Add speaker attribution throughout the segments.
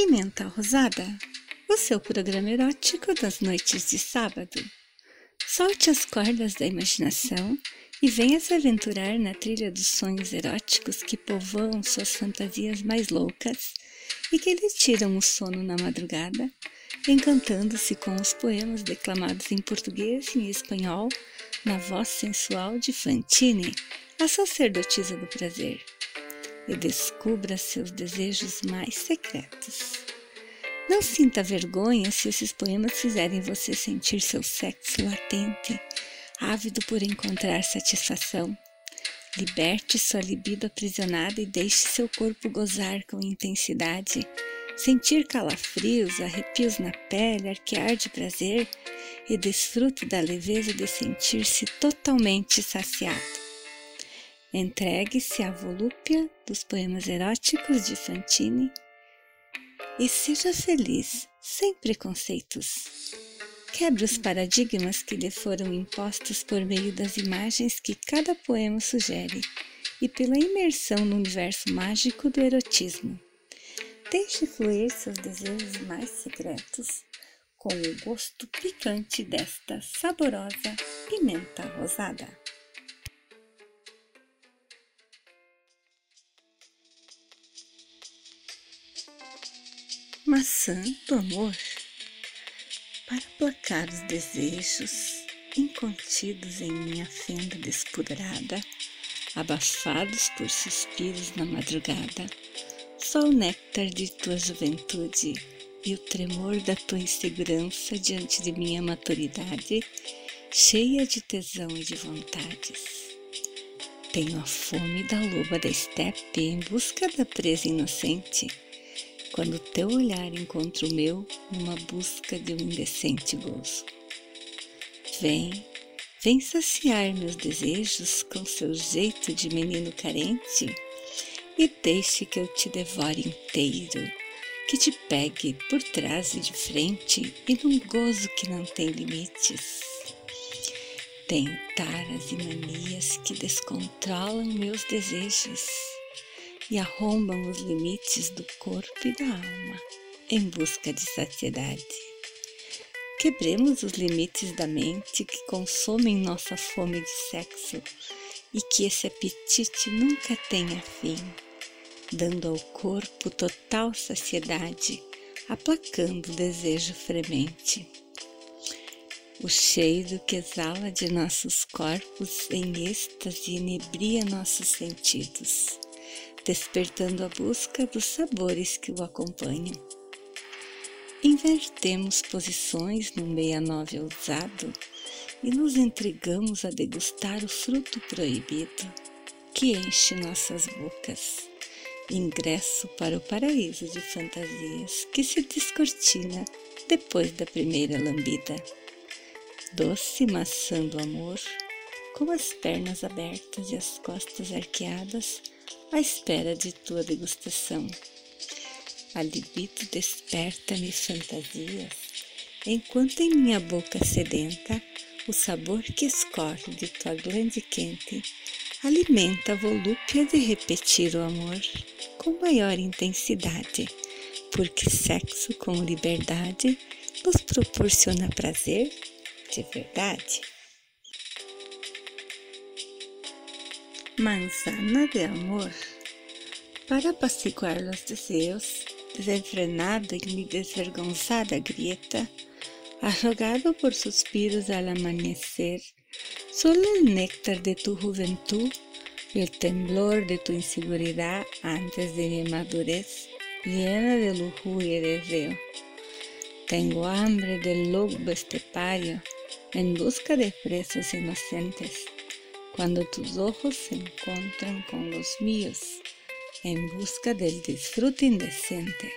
Speaker 1: Pimenta Rosada, o seu programa erótico das noites de sábado. Solte as cordas da imaginação e venha se aventurar na trilha dos sonhos eróticos que povoam suas fantasias mais loucas e que lhe tiram o sono na madrugada, encantando-se com os poemas declamados em português e em espanhol na voz sensual de Fantine, a sacerdotisa do prazer e descubra seus desejos mais secretos. Não sinta vergonha se esses poemas fizerem você sentir seu sexo latente, ávido por encontrar satisfação. Liberte sua libido aprisionada e deixe seu corpo gozar com intensidade, sentir calafrios, arrepios na pele, arquear de prazer e desfrute da leveza de sentir-se totalmente saciado. Entregue-se à volúpia dos poemas eróticos de Fantine e seja feliz, sem preconceitos. Quebre os paradigmas que lhe foram impostos por meio das imagens que cada poema sugere e pela imersão no universo mágico do erotismo. Deixe fluir seus desejos mais secretos com o gosto picante desta saborosa pimenta rosada. Maçã do amor para placar os desejos incontidos em minha fenda despudorada, abafados por suspiros na madrugada, só o néctar de tua juventude e o tremor da tua insegurança diante de minha maturidade, cheia de tesão e de vontades. Tenho a fome da loba da estepe em busca da presa inocente quando teu olhar encontra o meu numa busca de um indecente gozo. Vem, vem saciar meus desejos com seu jeito de menino carente e deixe que eu te devore inteiro, que te pegue por trás e de frente e num gozo que não tem limites. Tenho taras e manias que descontrolam meus desejos e arrombam os limites do corpo e da alma em busca de saciedade. Quebremos os limites da mente que consomem nossa fome de sexo e que esse apetite nunca tenha fim, dando ao corpo total saciedade, aplacando o desejo fremente. O cheiro que exala de nossos corpos em êxtase inebria nossos sentidos despertando a busca dos sabores que o acompanham. Invertemos posições no 69 ousado e nos entregamos a degustar o fruto proibido que enche nossas bocas. Ingresso para o paraíso de fantasias que se descortina depois da primeira lambida. Doce maçã do amor, com as pernas abertas e as costas arqueadas, à espera de tua degustação. A libido desperta-me fantasias, enquanto em minha boca sedenta o sabor que escorre de tua glande quente alimenta a volúpia de repetir o amor com maior intensidade, porque sexo com liberdade nos proporciona prazer de verdade. Manzana de amor. Para apaciguar los deseos, desenfrenado en mi desvergonzada grieta, arrogado por suspiros al amanecer, solo el néctar de tu juventud y el temblor de tu inseguridad antes de mi madurez, llena de lujuria y deseo. Tengo hambre del lobo estepario en busca de presas inocentes cuando tus ojos se encuentran con los míos en busca del disfrute indecente.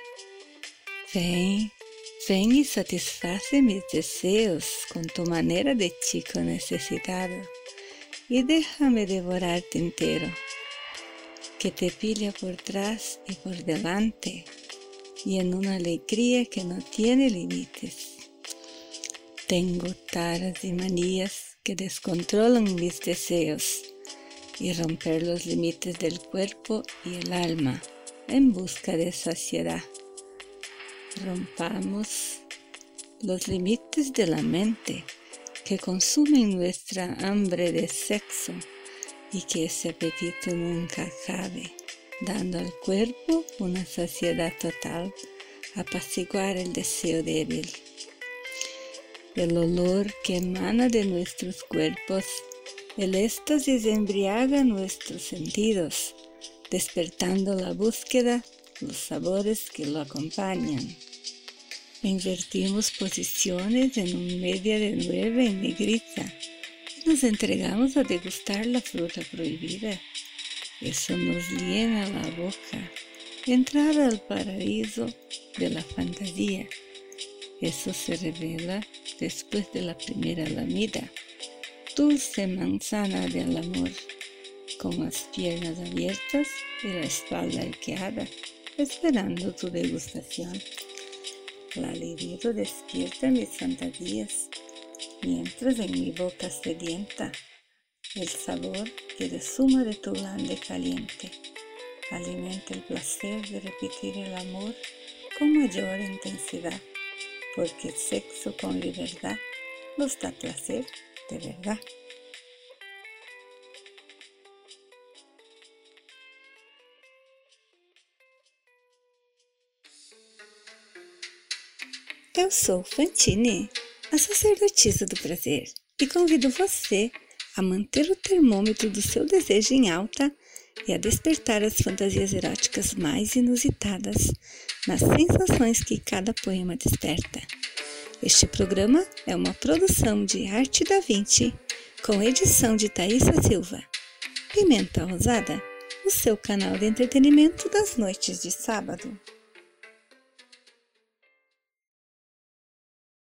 Speaker 1: Ven, ven y satisface mis deseos con tu manera de chico necesitado y déjame devorarte entero, que te pilla por atrás y por delante y en una alegría que no tiene límites. Tengo taras y manías que descontrolan mis deseos y romper los límites del cuerpo y el alma en busca de saciedad. rompamos los límites de la mente que consumen nuestra hambre de sexo y que ese apetito nunca acabe, dando al cuerpo una saciedad total, apaciguar el deseo débil. El olor que emana de nuestros cuerpos, el éxtasis embriaga nuestros sentidos, despertando la búsqueda, los sabores que lo acompañan. Invertimos posiciones en un media de nueve en negrita nos entregamos a degustar la fruta prohibida. Eso nos llena la boca. Entrar al paraíso de la fantasía. Eso se revela después de la primera lamida. Dulce manzana del amor, con las piernas abiertas y la espalda arqueada, esperando tu degustación. La libido despierta mis fantasías, mientras en mi boca sedienta el sabor que resuma de tu glande caliente alimenta el placer de repetir el amor con mayor intensidad, porque sexo con libertad nos da placer de verdad. Eu sou Fantine, a sacerdotisa do prazer, e convido você a manter o termômetro do seu desejo em alta e a despertar as fantasias eróticas mais inusitadas nas sensações que cada poema desperta. Este programa é uma produção de Arte da Vinci, com edição de Thaisa Silva. Pimenta Rosada, o seu canal de entretenimento das noites de sábado.